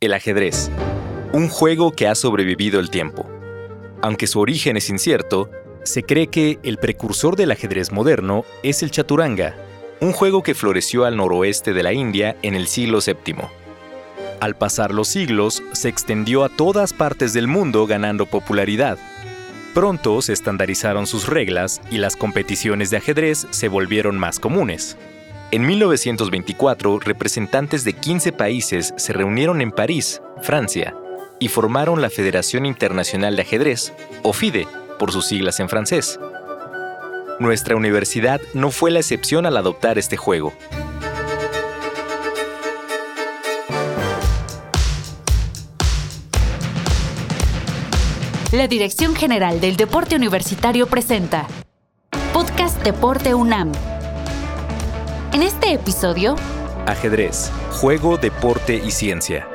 El ajedrez. Un juego que ha sobrevivido el tiempo. Aunque su origen es incierto, se cree que el precursor del ajedrez moderno es el chaturanga, un juego que floreció al noroeste de la India en el siglo VII. Al pasar los siglos, se extendió a todas partes del mundo ganando popularidad. Pronto se estandarizaron sus reglas y las competiciones de ajedrez se volvieron más comunes. En 1924, representantes de 15 países se reunieron en París, Francia, y formaron la Federación Internacional de Ajedrez, o FIDE, por sus siglas en francés. Nuestra universidad no fue la excepción al adoptar este juego. La Dirección General del Deporte Universitario presenta Podcast Deporte UNAM. En este episodio, Ajedrez, juego, deporte y ciencia.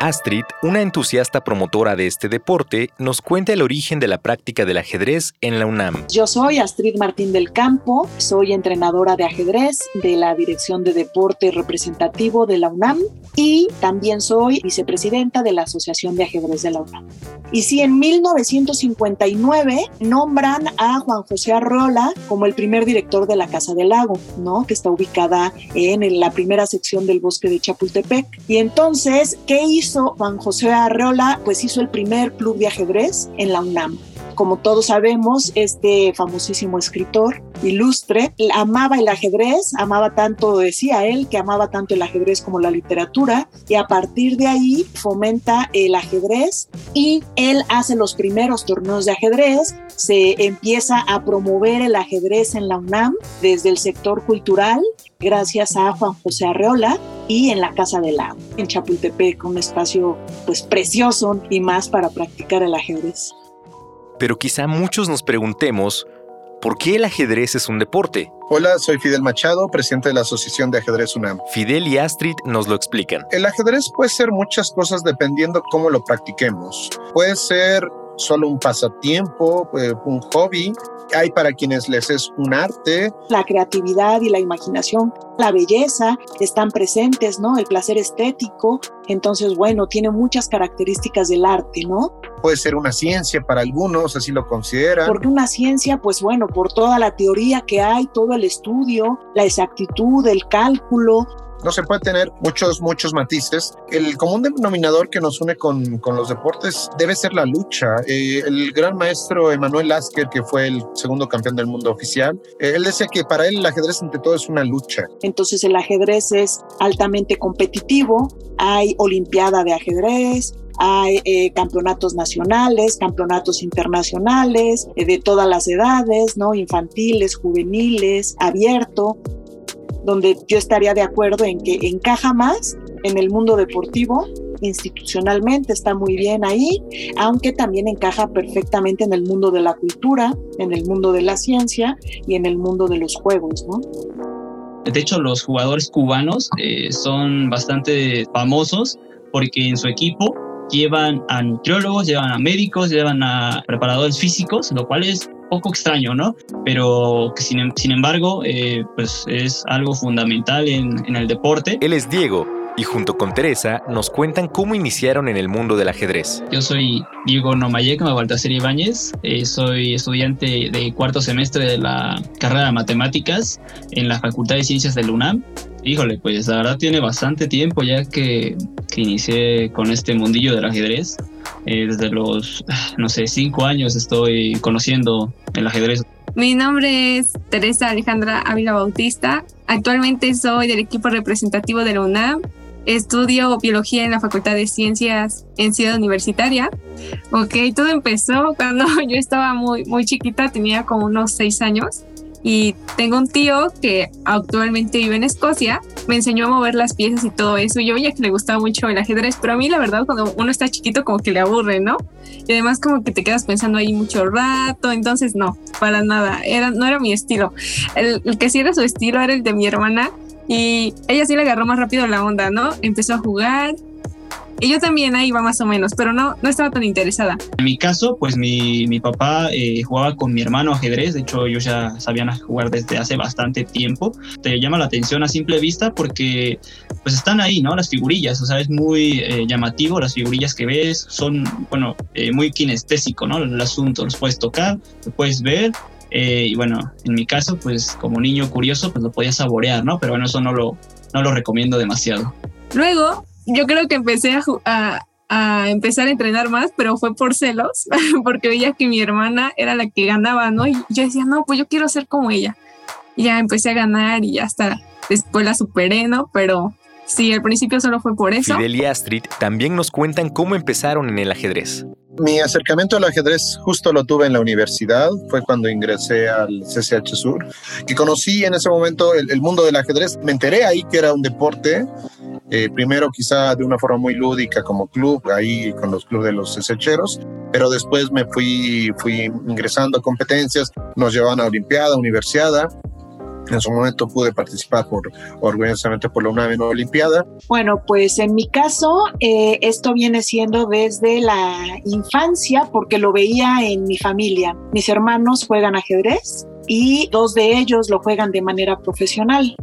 Astrid, una entusiasta promotora de este deporte, nos cuenta el origen de la práctica del ajedrez en la UNAM. Yo soy Astrid Martín del Campo, soy entrenadora de ajedrez de la Dirección de Deporte Representativo de la UNAM y también soy vicepresidenta de la Asociación de Ajedrez de la UNAM. Y si en 1959 nombran a Juan José Arrola como el primer director de la Casa del Lago, ¿no? Que está ubicada en la primera sección del bosque de Chapultepec. Y entonces, ¿qué hizo? Juan José Arreola, pues hizo el primer club de ajedrez en la UNAM. Como todos sabemos, este famosísimo escritor ilustre amaba el ajedrez, amaba tanto, decía él, que amaba tanto el ajedrez como la literatura, y a partir de ahí fomenta el ajedrez y él hace los primeros torneos de ajedrez, se empieza a promover el ajedrez en la UNAM desde el sector cultural, gracias a Juan José Arreola, y en la Casa del Lago, en Chapultepec, un espacio pues precioso y más para practicar el ajedrez. Pero quizá muchos nos preguntemos, ¿por qué el ajedrez es un deporte? Hola, soy Fidel Machado, presidente de la Asociación de Ajedrez UNAM. Fidel y Astrid nos lo explican. El ajedrez puede ser muchas cosas dependiendo cómo lo practiquemos. Puede ser solo un pasatiempo, eh, un hobby. Hay para quienes les es un arte. La creatividad y la imaginación, la belleza están presentes, ¿no? El placer estético. Entonces, bueno, tiene muchas características del arte, ¿no? Puede ser una ciencia para algunos, así lo consideran. Porque una ciencia, pues bueno, por toda la teoría que hay, todo el estudio, la exactitud, el cálculo, no se puede tener muchos, muchos matices. El común denominador que nos une con, con los deportes debe ser la lucha. Eh, el gran maestro Emanuel Lasker, que fue el segundo campeón del mundo oficial, eh, él decía que para él el ajedrez ante todo es una lucha. Entonces el ajedrez es altamente competitivo, hay olimpiada de ajedrez, hay eh, campeonatos nacionales, campeonatos internacionales, de todas las edades, ¿no? Infantiles, juveniles, abierto donde yo estaría de acuerdo en que encaja más en el mundo deportivo, institucionalmente está muy bien ahí, aunque también encaja perfectamente en el mundo de la cultura, en el mundo de la ciencia y en el mundo de los juegos, ¿no? De hecho, los jugadores cubanos eh, son bastante famosos porque en su equipo llevan a nutriólogos, llevan a médicos, llevan a preparadores físicos, lo cual es poco extraño, ¿no? Pero que sin, sin embargo, eh, pues es algo fundamental en, en el deporte. Él es Diego, y junto con Teresa nos cuentan cómo iniciaron en el mundo del ajedrez. Yo soy Diego Nomayek Baltasar Ibáñez, eh, soy estudiante de cuarto semestre de la carrera de matemáticas en la Facultad de Ciencias del UNAM. Híjole, pues la verdad tiene bastante tiempo ya que, que inicié con este mundillo del ajedrez. Eh, desde los, no sé, cinco años estoy conociendo el ajedrez. Mi nombre es Teresa Alejandra Ávila Bautista. Actualmente soy del equipo representativo de la UNAM. Estudio biología en la Facultad de Ciencias en Ciudad Universitaria. Ok, todo empezó cuando yo estaba muy, muy chiquita, tenía como unos seis años y tengo un tío que actualmente vive en Escocia, me enseñó a mover las piezas y todo eso. Yo veía que le gustaba mucho el ajedrez, pero a mí la verdad cuando uno está chiquito como que le aburre, ¿no? Y además como que te quedas pensando ahí mucho rato, entonces no, para nada, era, no era mi estilo. El, el que sí era su estilo era el de mi hermana y ella sí le agarró más rápido la onda, ¿no? Empezó a jugar Y yo también ahí iba más o menos, pero no, no estaba tan interesada. En mi caso, pues mi, mi papá eh, jugaba con mi hermano ajedrez, de hecho ellos ya sabían jugar desde hace bastante tiempo. Te llama la atención a simple vista porque pues están ahí, ¿no? Las figurillas, o sea, es muy eh, llamativo las figurillas que ves, son, bueno, eh, muy kinestésico, ¿no? El asunto, los puedes tocar, lo puedes ver y bueno, en mi caso, pues como niño curioso, pues lo podía saborear, ¿no? Pero bueno, eso no lo, no lo recomiendo demasiado. Luego, yo creo que empecé a, a, empezar a entrenar más, pero fue por celos, porque veía que mi hermana era la que ganaba, ¿no? Y yo decía, no, pues yo quiero ser como ella. Y ya empecé a ganar y ya hasta después la superé, ¿no? Pero sí, al principio solo fue por eso. Fidel y Astrid también nos cuentan cómo empezaron en el ajedrez. Mi acercamiento al ajedrez justo lo tuve en la universidad, fue cuando ingresé al CCH Sur, que conocí en ese momento el, el mundo del ajedrez. Me enteré ahí que era un deporte eh, primero quizá de una forma muy lúdica como club, ahí con los clubes de los secheros, pero después me fui, fui ingresando a competencias, nos llevaban a Olimpiada, Universiada, en su momento pude participar orgullosamente por la UNAM en Olimpiada. Bueno, pues en mi caso, eh, esto viene siendo desde la infancia, porque lo veía en mi familia. Mis hermanos juegan ajedrez y dos de ellos lo juegan de manera profesional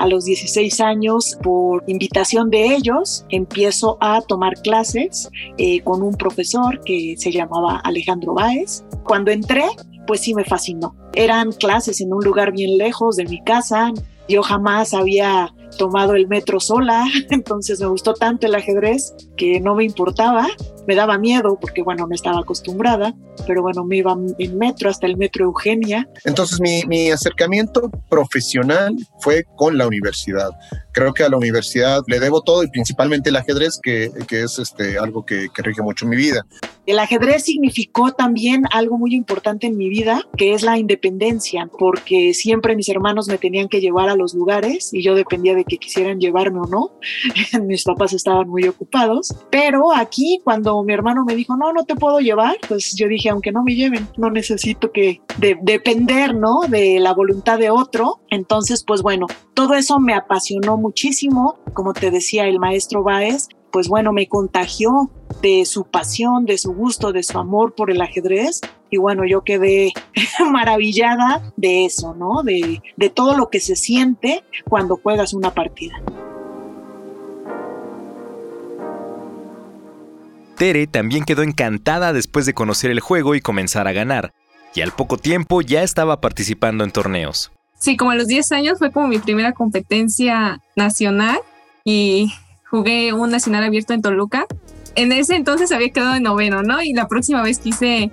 a los 16 años, por invitación de ellos, empiezo a tomar clases eh, con un profesor que se llamaba Alejandro Báez. Cuando entré, pues sí me fascinó. Eran clases en un lugar bien lejos de mi casa. Yo jamás había tomado el metro sola, entonces me gustó tanto el ajedrez que no me importaba me daba miedo porque, bueno, no estaba acostumbrada, pero bueno, me iba en metro hasta el metro Eugenia. Entonces mi, mi acercamiento profesional fue con la universidad. Creo que a la universidad le debo todo y principalmente el ajedrez, que, que es este, algo que, que rige mucho mi vida. El ajedrez significó también algo muy importante en mi vida, que es la independencia, porque siempre mis hermanos me tenían que llevar a los lugares y yo dependía de que quisieran llevarme o no. mis papás estaban muy ocupados, pero aquí cuando mi hermano me dijo, no, no te puedo llevar, pues yo dije, aunque no me lleven, no necesito que depender, ¿no? De la voluntad de otro. Entonces, pues bueno, todo eso me apasionó muchísimo. Como te decía el maestro Báez, pues bueno, me contagió de su pasión, de su gusto, de su amor por el ajedrez. Y bueno, yo quedé maravillada de eso, ¿no? De, de todo lo que se siente cuando juegas una partida. Tere también quedó encantada después de conocer el juego y comenzar a ganar, y al poco tiempo ya estaba participando en torneos. Sí, como a los 10 años fue como mi primera competencia nacional y jugué un nacional abierto en Toluca. En ese entonces había quedado en noveno, ¿no? Y la próxima vez quise,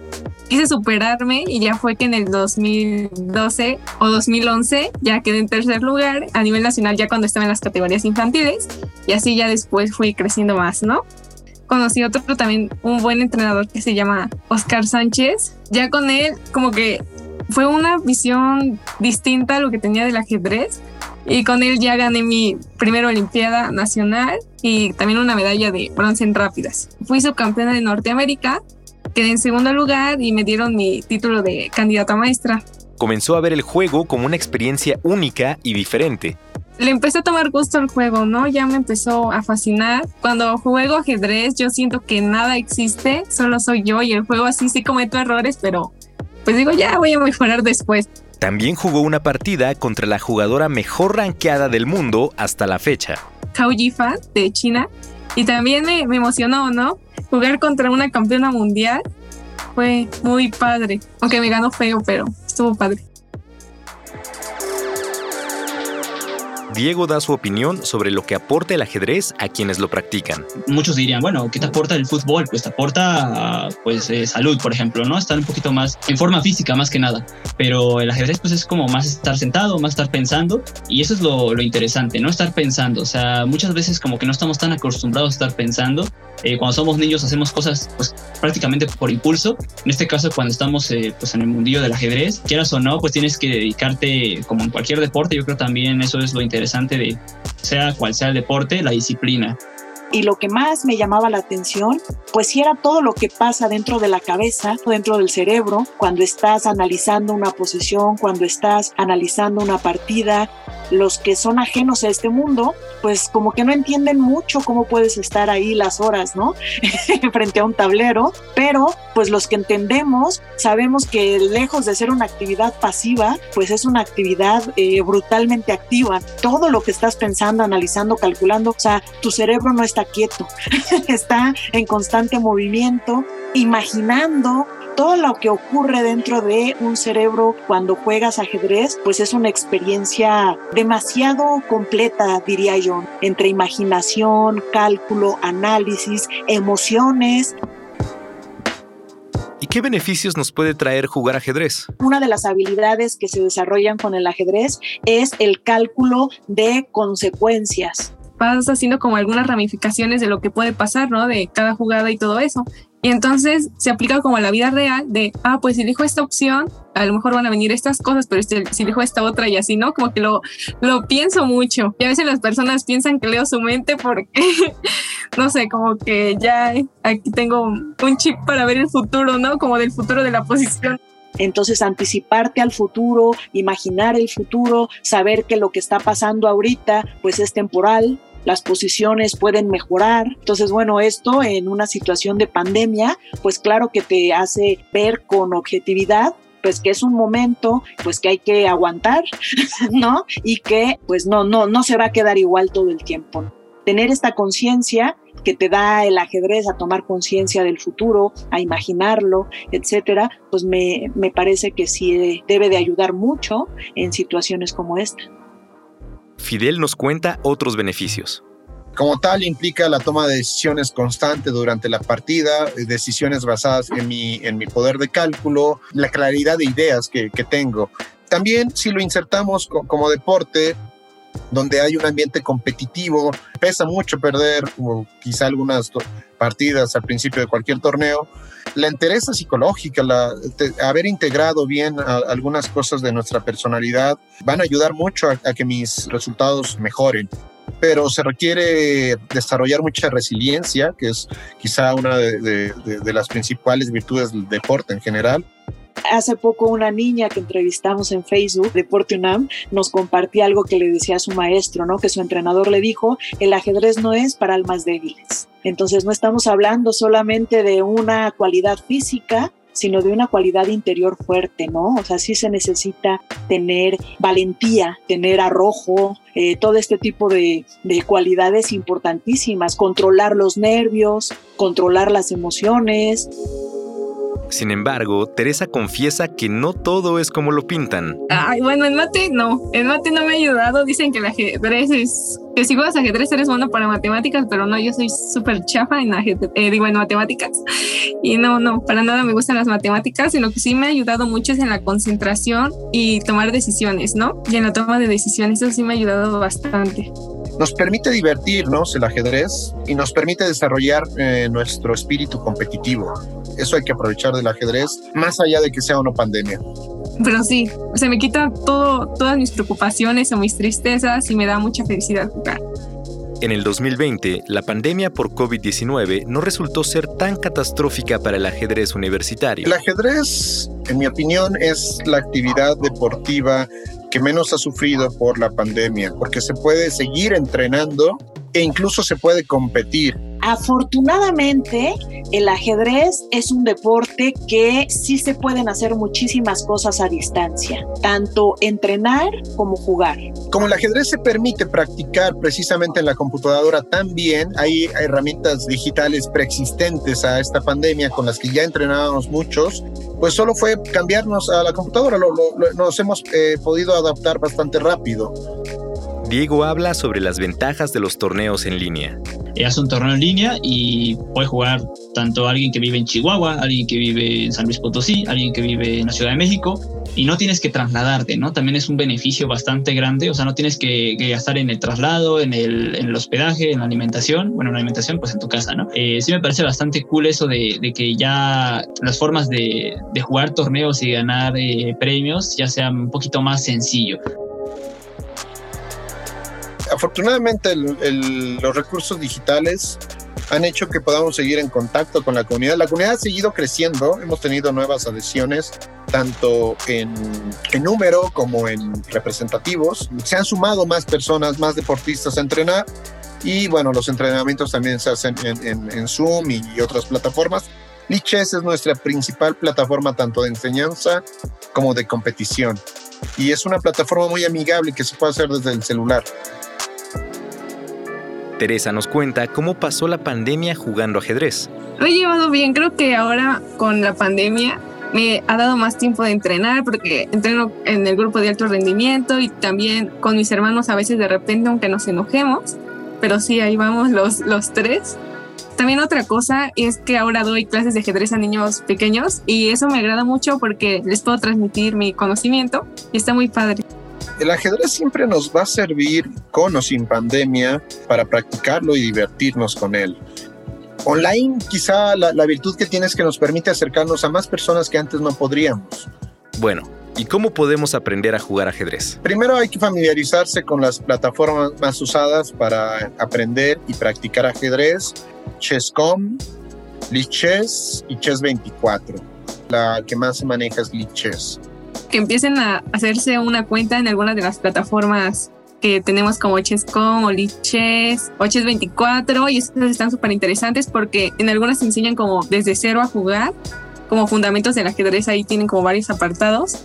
quise superarme y ya fue que en el 2012 o 2011 ya quedé en tercer lugar a nivel nacional ya cuando estaba en las categorías infantiles y así ya después fui creciendo más, ¿no? Conocí otro también, un buen entrenador que se llama Oscar Sánchez. Ya con él, como que fue una visión distinta a lo que tenía del ajedrez. Y con él ya gané mi primera Olimpiada Nacional y también una medalla de bronce en rápidas. Fui subcampeona de Norteamérica, quedé en segundo lugar y me dieron mi título de candidata maestra. Comenzó a ver el juego como una experiencia única y diferente le empecé a tomar gusto al juego, ¿no? Ya me empezó a fascinar. Cuando juego ajedrez, yo siento que nada existe, solo soy yo y el juego así sí cometo errores, pero pues digo, ya voy a mejorar después. También jugó una partida contra la jugadora mejor rankeada del mundo hasta la fecha. Hao Yifa de China. Y también me, me emocionó, ¿no? Jugar contra una campeona mundial fue muy padre. Aunque me ganó feo, pero estuvo padre. Diego da su opinión sobre lo que aporta el ajedrez a quienes lo practican. Muchos dirían, bueno, ¿qué te aporta el fútbol? Pues te aporta pues eh, salud, por ejemplo, ¿no? Estar un poquito más en forma física más que nada. Pero el ajedrez pues es como más estar sentado, más estar pensando y eso es lo, interesante, no estar pensando. O sea, muchas veces como que no estamos tan acostumbrados a estar pensando. Eh, cuando somos niños hacemos cosas pues prácticamente por impulso. En este caso cuando estamos eh, pues en el mundillo del ajedrez, quieras o no, pues tienes que dedicarte como en cualquier deporte. Yo creo también eso es lo interesante de, sea cual sea el deporte, la disciplina. Y lo que más me llamaba la atención, pues sí era todo lo que pasa dentro de la cabeza, dentro del cerebro, cuando estás analizando una posición, cuando estás analizando una partida. Los que son ajenos a este mundo, pues como que no entienden mucho cómo puedes estar ahí las horas, ¿no? Frente a un tablero, pero pues los que entendemos sabemos que lejos de ser una actividad pasiva, pues es una actividad eh, brutalmente activa. Todo lo que estás pensando, analizando, calculando, o sea, tu cerebro no está quieto, está en constante movimiento, imaginando, todo lo que ocurre dentro de un cerebro cuando juegas ajedrez, pues es una experiencia demasiado completa, diría yo, entre imaginación, cálculo, análisis, emociones. ¿Y qué beneficios nos puede traer jugar ajedrez? Una de las habilidades que se desarrollan con el ajedrez es el cálculo de consecuencias vas haciendo como algunas ramificaciones de lo que puede pasar, ¿no? De cada jugada y todo eso. Y entonces se aplica como a la vida real de, ah, pues si elijo esta opción, a lo mejor van a venir estas cosas, pero si, si elijo esta otra y así, ¿no? Como que lo, lo pienso mucho. Y a veces las personas piensan que leo su mente porque, no sé, como que ya aquí tengo un chip para ver el futuro, ¿no? Como del futuro de la posición. Entonces, anticiparte al futuro, imaginar el futuro, saber que lo que está pasando ahorita, pues es temporal, las posiciones pueden mejorar. Entonces, bueno, esto en una situación de pandemia, pues claro que te hace ver con objetividad pues que es un momento pues que hay que aguantar, ¿no? Y que pues no no no se va a quedar igual todo el tiempo. Tener esta conciencia que te da el ajedrez a tomar conciencia del futuro, a imaginarlo, etcétera, pues me, me parece que sí debe de ayudar mucho en situaciones como esta. Fidel nos cuenta otros beneficios. Como tal, implica la toma de decisiones constante durante la partida, eh, decisiones basadas en mi, en mi poder de cálculo, la claridad de ideas que, que tengo. También si lo insertamos como deporte, donde hay un ambiente competitivo, pesa mucho perder quizá algunas partidas al principio de cualquier torneo. La entereza psicológica, la, haber integrado bien algunas cosas de nuestra personalidad van a ayudar mucho a, que mis resultados mejoren pero se requiere desarrollar mucha resiliencia, que es quizá una de, las principales virtudes del deporte en general. Hace poco una niña que entrevistamos en Facebook, Deporte UNAM, nos compartía algo que le decía a su maestro, ¿no? Que su entrenador le dijo, el ajedrez no es para almas débiles. Entonces no estamos hablando solamente de una cualidad física, sino de una cualidad interior fuerte, ¿no? O sea, sí se necesita tener valentía, tener arrojo, eh, todo este tipo de, de cualidades importantísimas, controlar los nervios, controlar las emociones. Sin embargo, Teresa confiesa que no todo es como lo pintan. Ay, bueno, en mate no. En mate no me ha ayudado. Dicen que el ajedrez es. Que si juegas ajedrez eres bueno para matemáticas, pero no, yo soy súper chafa en ajedrez, eh, digo, en matemáticas. Y no, no, para nada me gustan las matemáticas. Y lo que sí me ha ayudado mucho es en la concentración y tomar decisiones, ¿no? Y en la toma de decisiones, eso sí me ha ayudado bastante nos permite divertirnos el ajedrez y nos permite desarrollar eh, nuestro espíritu competitivo. Eso hay que aprovechar del ajedrez, más allá de que sea una pandemia. Pero sí, se me quita todo, todas mis preocupaciones o mis tristezas y me da mucha felicidad jugar. En el 2020, la pandemia por COVID-19 no resultó ser tan catastrófica para el ajedrez universitario. El ajedrez, en mi opinión, es la actividad deportiva que menos ha sufrido por la pandemia, porque se puede seguir entrenando e incluso se puede competir. Afortunadamente, el ajedrez es un deporte que sí se pueden hacer muchísimas cosas a distancia, tanto entrenar como jugar. Como el ajedrez se permite practicar precisamente en la computadora también, hay herramientas digitales preexistentes a esta pandemia con las que ya entrenábamos muchos, pues solo fue cambiarnos a la computadora, nos hemos eh, podido adaptar bastante rápido. Diego habla sobre las ventajas de los torneos en línea. Hace un torneo en línea y puede jugar tanto alguien que vive en Chihuahua, alguien que vive en San Luis Potosí, alguien que vive en la Ciudad de México y no tienes que trasladarte, ¿no? También es un beneficio bastante grande, o sea, no tienes que, gastar en el traslado, en el, hospedaje, en la alimentación, bueno, en la alimentación pues en tu casa, ¿no? Eh, sí me parece bastante cool eso de, que ya las formas de, jugar torneos y ganar eh, premios ya sean un poquito más sencillo. Afortunadamente los recursos digitales han hecho que podamos seguir en contacto con la comunidad. La comunidad ha seguido creciendo, hemos tenido nuevas adhesiones, tanto en, número como en representativos. Se han sumado más personas, más deportistas a entrenar y bueno, los entrenamientos también se hacen en, en Zoom y, otras plataformas. Lichess es nuestra principal plataforma tanto de enseñanza como de competición y es una plataforma muy amigable que se puede hacer desde el celular. Teresa nos cuenta cómo pasó la pandemia jugando ajedrez. Lo he llevado bien, creo que ahora con la pandemia me ha dado más tiempo de entrenar porque entreno en el grupo de alto rendimiento y también con mis hermanos a veces de repente aunque nos enojemos, pero sí, ahí vamos los, los tres. También otra cosa es que ahora doy clases de ajedrez a niños pequeños y eso me agrada mucho porque les puedo transmitir mi conocimiento y está muy padre. El ajedrez siempre nos va a servir con o sin pandemia para practicarlo y divertirnos con él. Online quizá la, la virtud que tiene es que nos permite acercarnos a más personas que antes no podríamos. Bueno, ¿Y cómo podemos aprender a jugar ajedrez? Primero hay que familiarizarse con las plataformas más usadas para aprender y practicar ajedrez. Chess.com, Lichess y Chess24. La que más se maneja es Lichess. Que empiecen a hacerse una cuenta en alguna de las plataformas que tenemos como Chess.com o Lichess o Chess24 y estas están súper interesantes porque en algunas enseñan como desde cero a jugar, como fundamentos del ajedrez, ahí tienen como varios apartados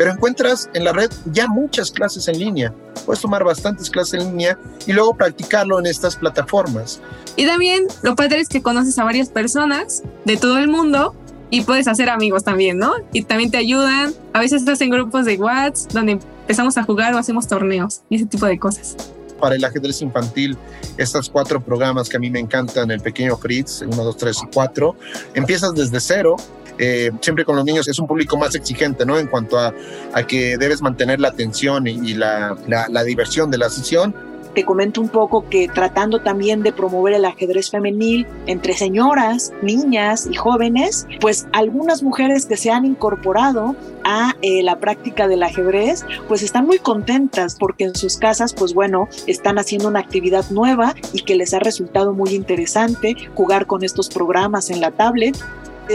pero encuentras en la red ya muchas clases en línea. Puedes tomar bastantes clases en línea y luego practicarlo en estas plataformas. Y también lo padre es que conoces a varias personas de todo el mundo y puedes hacer amigos también, ¿no? Y también te ayudan. A veces estás en grupos de WhatsApp donde empezamos a jugar o hacemos torneos y ese tipo de cosas para el ajedrez infantil, estos cuatro programas que a mí me encantan, el pequeño Fritz, 1, 2, 3 y 4, empiezas desde cero. Eh, siempre con los niños es un público más exigente, ¿no? En cuanto a, a que debes mantener la atención y, la, la, la diversión de la sesión, te comento un poco que tratando también de promover el ajedrez femenil entre señoras, niñas y jóvenes, pues algunas mujeres que se han incorporado a eh, la práctica del ajedrez, pues están muy contentas porque en sus casas, pues bueno, están haciendo una actividad nueva y que les ha resultado muy interesante jugar con estos programas en la tablet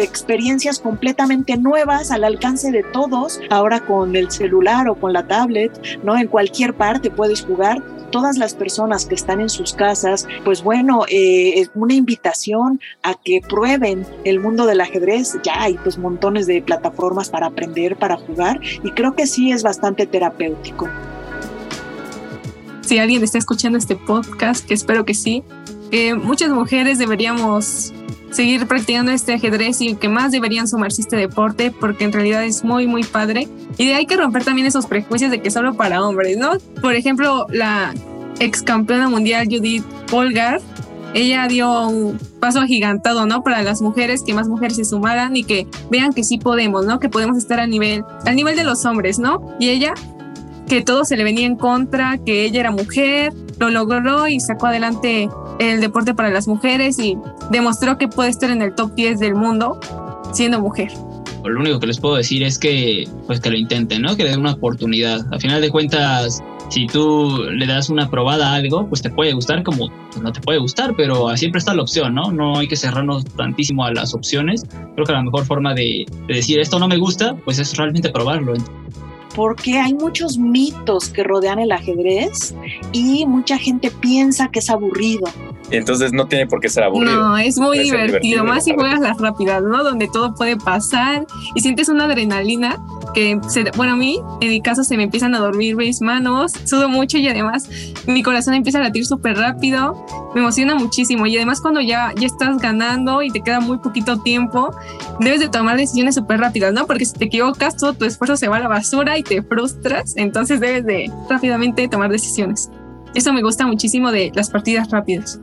experiencias completamente nuevas al alcance de todos, ahora con el celular o con la tablet, ¿no? En cualquier parte puedes jugar todas las personas que están en sus casas, pues bueno, eh, una invitación a que prueben el mundo del ajedrez. Ya hay pues montones de plataformas para aprender, para jugar y creo que sí es bastante terapéutico. Si alguien está escuchando este podcast, que espero que sí, que muchas mujeres deberíamos seguir practicando este ajedrez y que más deberían sumarse a este deporte porque en realidad es muy, muy padre. Y hay que romper también esos prejuicios de que solo para hombres, ¿no? Por ejemplo, la ex campeona mundial Judith Polgar, ella dio un paso agigantado, ¿no? Para las mujeres, que más mujeres se sumaran y que vean que sí podemos, ¿no? Que podemos estar a nivel, al nivel de los hombres, ¿no? Y ella, que todo se le venía en contra, que ella era mujer, lo logró y sacó adelante el deporte para las mujeres y demostró que puede estar en el top 10 del mundo siendo mujer. Lo único que les puedo decir es que pues que lo intenten, ¿no? Que le den una oportunidad. A final de cuentas, si tú le das una probada a algo, pues te puede gustar como pues, no te puede gustar, pero siempre está la opción, ¿no? No hay que cerrarnos tantísimo a las opciones. Creo que la mejor forma de, de decir esto no me gusta, pues es realmente probarlo porque hay muchos mitos que rodean el ajedrez y mucha gente piensa que es aburrido. Entonces no tiene por qué ser aburrido. No, es muy divertido, más si juegas las rápidas, ¿no? Donde todo puede pasar y sientes una adrenalina que, bueno, a mí, en mi caso, se me empiezan a dormir mis manos, sudo mucho y además mi corazón empieza a latir súper rápido, me emociona muchísimo y además cuando ya, ya estás ganando y te queda muy poquito tiempo, debes de tomar decisiones súper rápidas, ¿no? Porque si te equivocas, todo tu esfuerzo se va a la basura y te frustras, entonces debes de rápidamente tomar decisiones. Eso me gusta muchísimo de las partidas rápidas.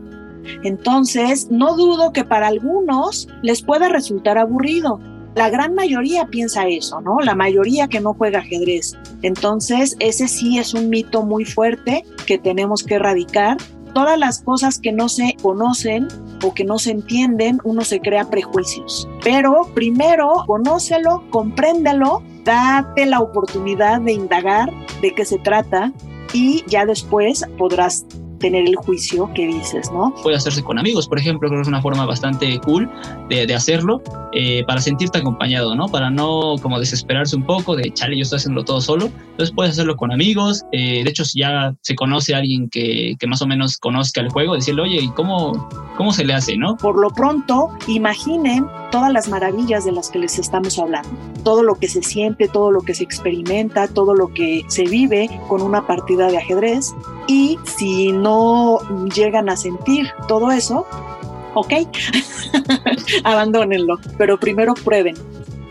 Entonces, no dudo que para algunos les pueda resultar aburrido. La gran mayoría piensa eso, ¿no? La mayoría que no juega ajedrez. Entonces, ese sí es un mito muy fuerte que tenemos que erradicar. Todas las cosas que no se conocen o que no se entienden, uno se crea prejuicios. Pero primero, conócelo, compréndelo, date la oportunidad de indagar de qué se trata, y ya después podrás tener el juicio que dices, ¿no? Puede hacerse con amigos, por ejemplo, creo que es una forma bastante cool de, de hacerlo eh, para sentirte acompañado, ¿no? Para no como desesperarse un poco de, chale, yo estoy haciéndolo todo solo. Entonces puedes hacerlo con amigos. Eh, de hecho, si ya se conoce a alguien que, que, más o menos conozca el juego, decirle, oye, ¿y cómo, cómo se le hace, no? Por lo pronto, imaginen todas las maravillas de las que les estamos hablando. Todo lo que se siente, todo lo que se experimenta, todo lo que se vive con una partida de ajedrez. Y si no llegan a sentir todo eso, ok, abandónenlo, pero primero prueben.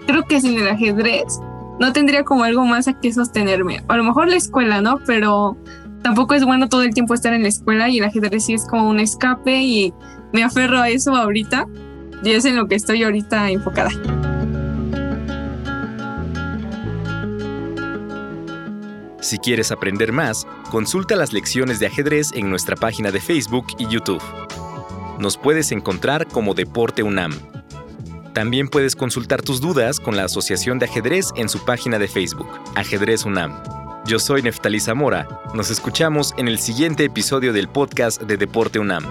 Creo que sin el ajedrez no tendría como algo más a que sostenerme. A lo mejor la escuela, ¿no? Pero tampoco es bueno todo el tiempo estar en la escuela y el ajedrez sí es como un escape y me aferro a eso ahorita y es en lo que estoy ahorita enfocada. Si quieres aprender más, consulta las lecciones de ajedrez en nuestra página de Facebook y YouTube. Nos puedes encontrar como Deporte UNAM. También puedes consultar tus dudas con la Asociación de Ajedrez en su página de Facebook, Ajedrez UNAM. Yo soy Neftalí Zamora. Nos escuchamos en el siguiente episodio del podcast de Deporte UNAM.